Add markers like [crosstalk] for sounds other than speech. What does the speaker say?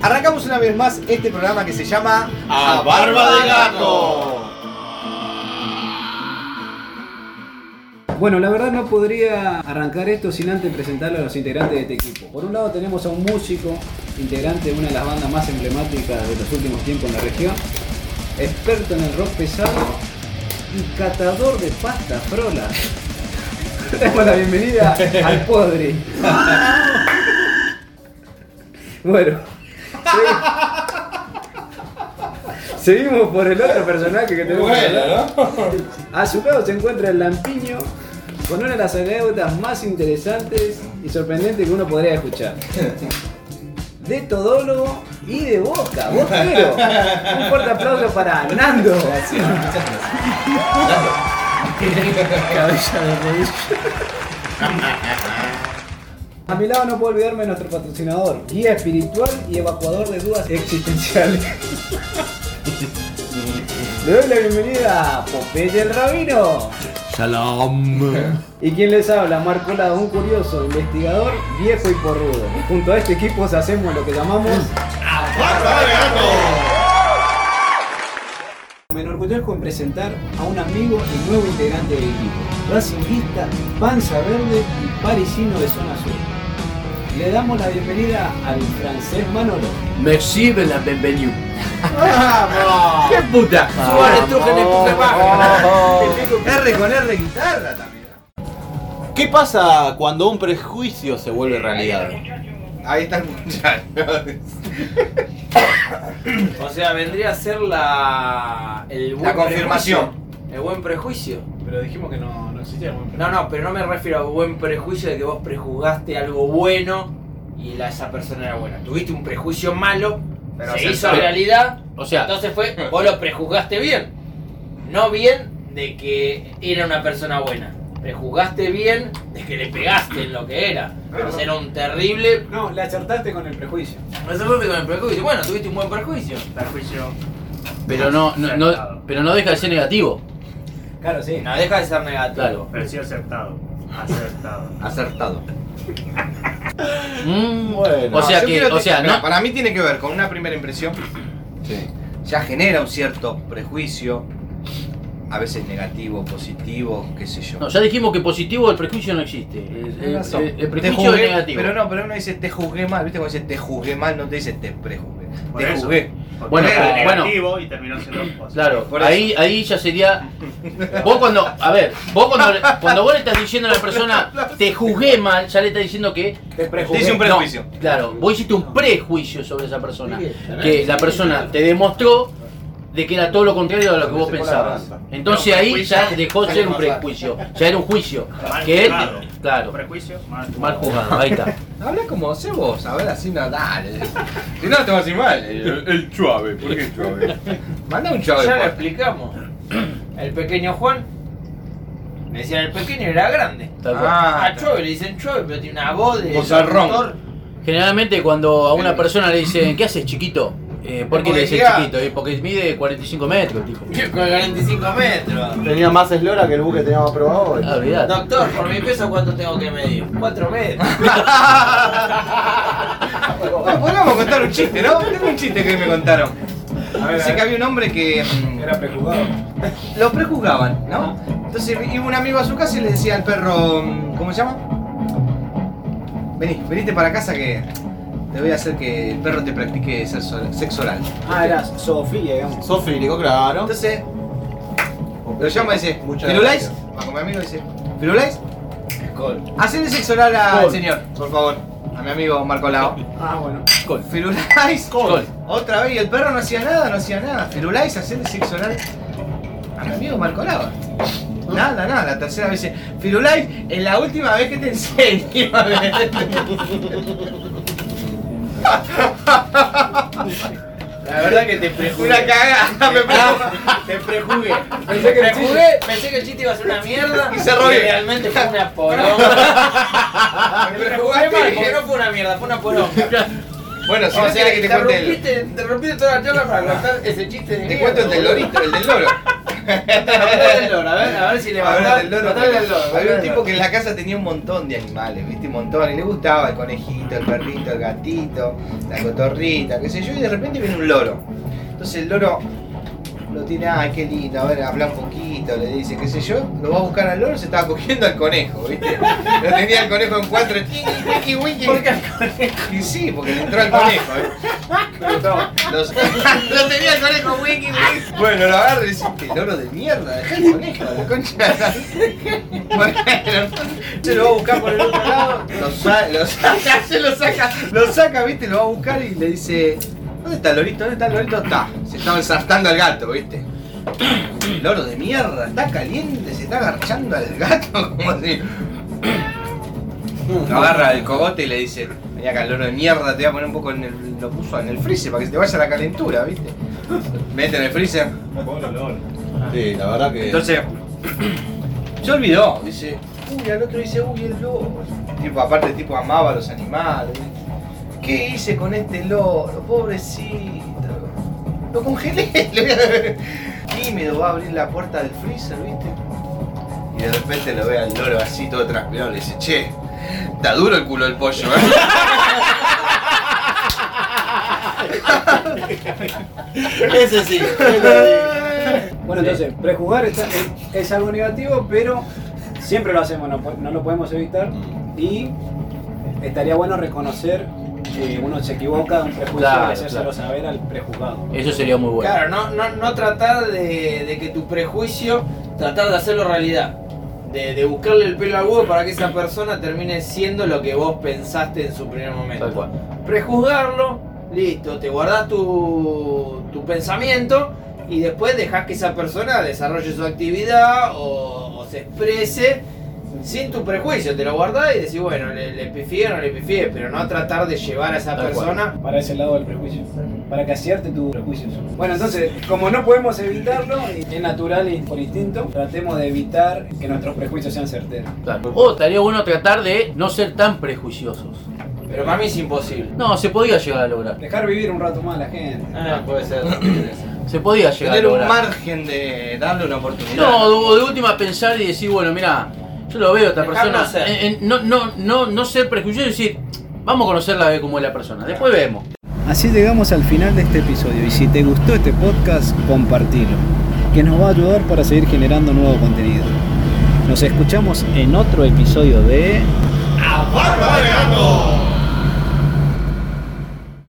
Arrancamos una vez más este programa que se llama A Barba de Gato. Bueno, la verdad no podría arrancar esto sin antes presentarle a los integrantes de este equipo. Por un lado tenemos a un músico, integrante de una de las bandas más emblemáticas de los últimos tiempos en la región, experto en el rock pesado y catador de pasta frola. Damos la bienvenida al Podri. Bueno, segui- seguimos por el otro personaje que tenemos. que hablar. A su lado se encuentra el Lampiño con una de las anécdotas más interesantes y sorprendentes que uno podría escuchar. De todólogo y de boca, bojero. Un fuerte aplauso para Nando. Cabeza de rodilla. A mi lado no puedo olvidarme de nuestro patrocinador, guía espiritual y evacuador de dudas existenciales. Le doy la bienvenida a Popeye el Rabino. [laughs] Y quien les habla, Marco Lado, un curioso investigador, viejo y porrudo. Junto a este equipo hacemos lo que llamamos. ¡Barba de Gato! Me enorgullezco en presentar a un amigo y nuevo integrante del equipo. Racinguista, panza verde y parisino de zona sur. Le damos la bienvenida al francés Manolo. Merci de la bienvenue. ¡Qué puta! Suárez, Trujen y Puje Baja. R con R guitarra también. ¿Qué pasa cuando un prejuicio se vuelve realidad? Ahí está el muchacho. [laughs] O sea, vendría a ser la. El buen La confirmación. prejuicio. El buen prejuicio. Pero dijimos que no, no existía el buen No, no, pero no me refiero a buen prejuicio de que vos prejuzgaste algo bueno y la, esa persona era buena. Tuviste un prejuicio malo, Pero se hizo realidad, O sea, entonces fue, vos lo prejuzgaste bien. No bien de que era una persona buena. Prejuzgaste bien de que le pegaste en lo que era. Pero era un terrible No, le acertaste con el prejuicio. Resolverte con el prejuicio. Bueno, tuviste un buen prejuicio. Prejuicio. Pero no, no, no- pero no deja de ser negativo. Claro, sí. No deja de ser negativo. Claro. Pero sí acertado. Acertado. Acertado. [laughs] Mm, Bueno. o sea que, o sea, no, Para mí tiene que ver con una primera impresión. Ya genera un cierto prejuicio. A veces negativo, positivo, qué sé yo. no, ya dijimos que positivo el prejuicio no existe. El, el- prejuicio juzgué, es negativo. Pero no, pero uno dice te juzgué mal, ¿viste? Cuando dice te juzgué mal, no te dice te prejuzgué. Por Te eso. juzgué. Bueno, era pero- negativo y terminó siendo. [clears throat] Claro, ahí, ahí ya sería. Vos cuando, a ver, vos cuando, cuando vos le estás diciendo a la persona te juzgué mal, ya le estás diciendo que. Te. Dice un No, prejuicio. claro, vos hiciste un prejuicio sobre esa persona. Que la persona te demostró de que era todo lo contrario a lo que vos pensabas. Entonces ahí ya dejó de ser un prejuicio, ya era un juicio. Mal Que él, claro, Prejuicio, mal mal juzgado, ahí está. [laughs] Habla como hace vos, a ver así no, dale. Si no te vas a decir mal. El, el chuave, ¿por qué chuave? Manda un chuave. Ya lo por- explicamos. El pequeño Juan. Me decían el pequeño era grande. Ah, A Chove le dicen Chove, pero tiene una voz de. Generalmente cuando a una persona le dicen, ¿qué haces chiquito? Eh, ¿Por qué le dicen Porque chiquito? Eh, Porque mide 45 metros, tipo. [laughs] Con 45 metros. Tenía más eslora que el buque que teníamos probado. Ah, olvidate. Doctor, por mi peso, ¿cuánto tengo que medir? 4 metros. [laughs] Ah, Podríamos contar un chiste, ¿no? Tengo un chiste que me contaron. Dice que había un hombre que mm, Era prejuzgado. lo prejuzgaban, ¿no? Entonces iba un amigo a su casa y le decía al perro, mm, ¿cómo se llama? Vení, venite para casa que te voy a hacer que el perro te practique sexo, oral. Ah, era zoofilia, digamos. Sofílico, claro. Entonces lo llama y dice, gracias. Va con mi amigo y dice, ¿Firuláis? Hacele sexo oral al señor, por favor. A mi amigo Marco Lao. Ah, bueno. ¿Firuláis? Gol. Otra vez, y el perro no hacía nada, no hacía nada. ¿Firuláis? Hacele sexo oral a mi amigo Marco Lao. Nada, nada, la tercera vez dice, Firuláis, es la última vez que te enseño. [laughs] La verdad que te prejugué. Una cagada, [laughs] me Te prejugué. Pensé que el prejugué, pensé que el chiste iba a ser una mierda. Y se robió. realmente fue una poronga. [laughs] Me prejugué prejugué mal, porque- no fue una mierda, fue una poronga. Bueno, si o no sea, quieres que te te cuente el, te rompiste toda la charla para contar ese chiste de te mierda, cuento el del lorito, el del loro. Hablale del loro, a ver, a ver si le va a Hablar dar del loro. Hablar del loro. Había hablar un del tipo loro. que en la casa tenía un montón de animales, ¿viste? Un montón. Y le gustaba el conejito, el perrito, el gatito, la cotorrita, qué sé yo. Y de repente viene un loro. Entonces el loro lo tiene, ay, qué lindo, a ver, habla un poquito, le dice, qué sé yo. Lo va a buscar al loro, se estaba cogiendo al conejo, ¿viste? [laughs] Lo tenía el conejo en cuatro, wiki, wiki. ¿Por qué al conejo? Y sí, porque le entró al conejo, ¿eh? Los- [laughs] lo tenía el conejo, wiki, wiki. Bueno, lo agarra y dice, este loro de mierda, dejá el conejo, la concha [laughs] Bueno, se lo va a buscar por el otro lado, lo, sa- lo saca, se lo saca, lo saca, viste, lo va a buscar y le dice, ¿dónde está el lorito? ¿Dónde está el lorito? Está, se estaba ensartando al gato, viste. Loro de mierda, está caliente, se está agarchando al gato [laughs] como si... Lo agarra el cogote y le dice, vení acá, loro de mierda, te voy a poner un poco en el. lo puso en el freezer para que se te vaya la calentura, ¿viste? Mete en el freezer. Sí, la verdad que. Entonces, [clears throat] se olvidó, dice, uy, al otro dice, uy, el loro. Tipo, aparte el tipo amaba a los animales. ¿Qué hice con este loro? Pobrecito. Lo congelé. [laughs] Tímido, va a abrir la puerta del freezer, ¿viste? Y de repente lo ve al loro así todo transpirado, le dice, che, está duro el culo del pollo, ¿eh? [laughs] Ese sí. Bueno, entonces, prejuzgar está- es, es algo negativo, pero siempre lo hacemos, no, lo podemos evitar. Y estaría bueno reconocer que uno se equivoca de un prejuicio Claro, y hacérselo claro. saber al prejuzgado. Eso sería muy bueno. Claro, no, no, no tratar de, de que tu prejuicio, tratar de hacerlo realidad. De, de buscarle el pelo al huevo para que esa persona termine siendo lo que vos pensaste en su primer momento. Tal cual. Prejuzgarlo, listo, te guardás tu, tu pensamiento y después dejás que esa persona desarrolle su actividad o, o se exprese sin tu prejuicio. Te lo guardás y decís, bueno, le, le pifié o no le pifié, pero no tratar de llevar a esa Tal cual. persona Para ese lado del prejuicio, para que acierte tu prejuicio. Bueno, entonces, como no podemos evitarlo, es natural y por instinto, tratemos de evitar que nuestros prejuicios sean certeros. Claro. O estaría bueno tratar de no ser tan prejuiciosos. Pero para mí es imposible. No, se podía llegar a lograr. Dejar vivir un rato más a la gente. Ah, puede ser. [clears throat] Se podía llegar a Tener un margen de darle una oportunidad. No, de, de última pensar y decir, bueno, mira, yo lo veo a esta persona. ser. en- en- no, no, no, no ser prejuicioso y decir, vamos a conocerla a cómo es la persona. Después vemos. Así llegamos al final de este episodio y si te gustó este podcast, compartilo, que nos va a ayudar para seguir generando nuevo contenido. Nos escuchamos en otro episodio de... ¡Barbariano!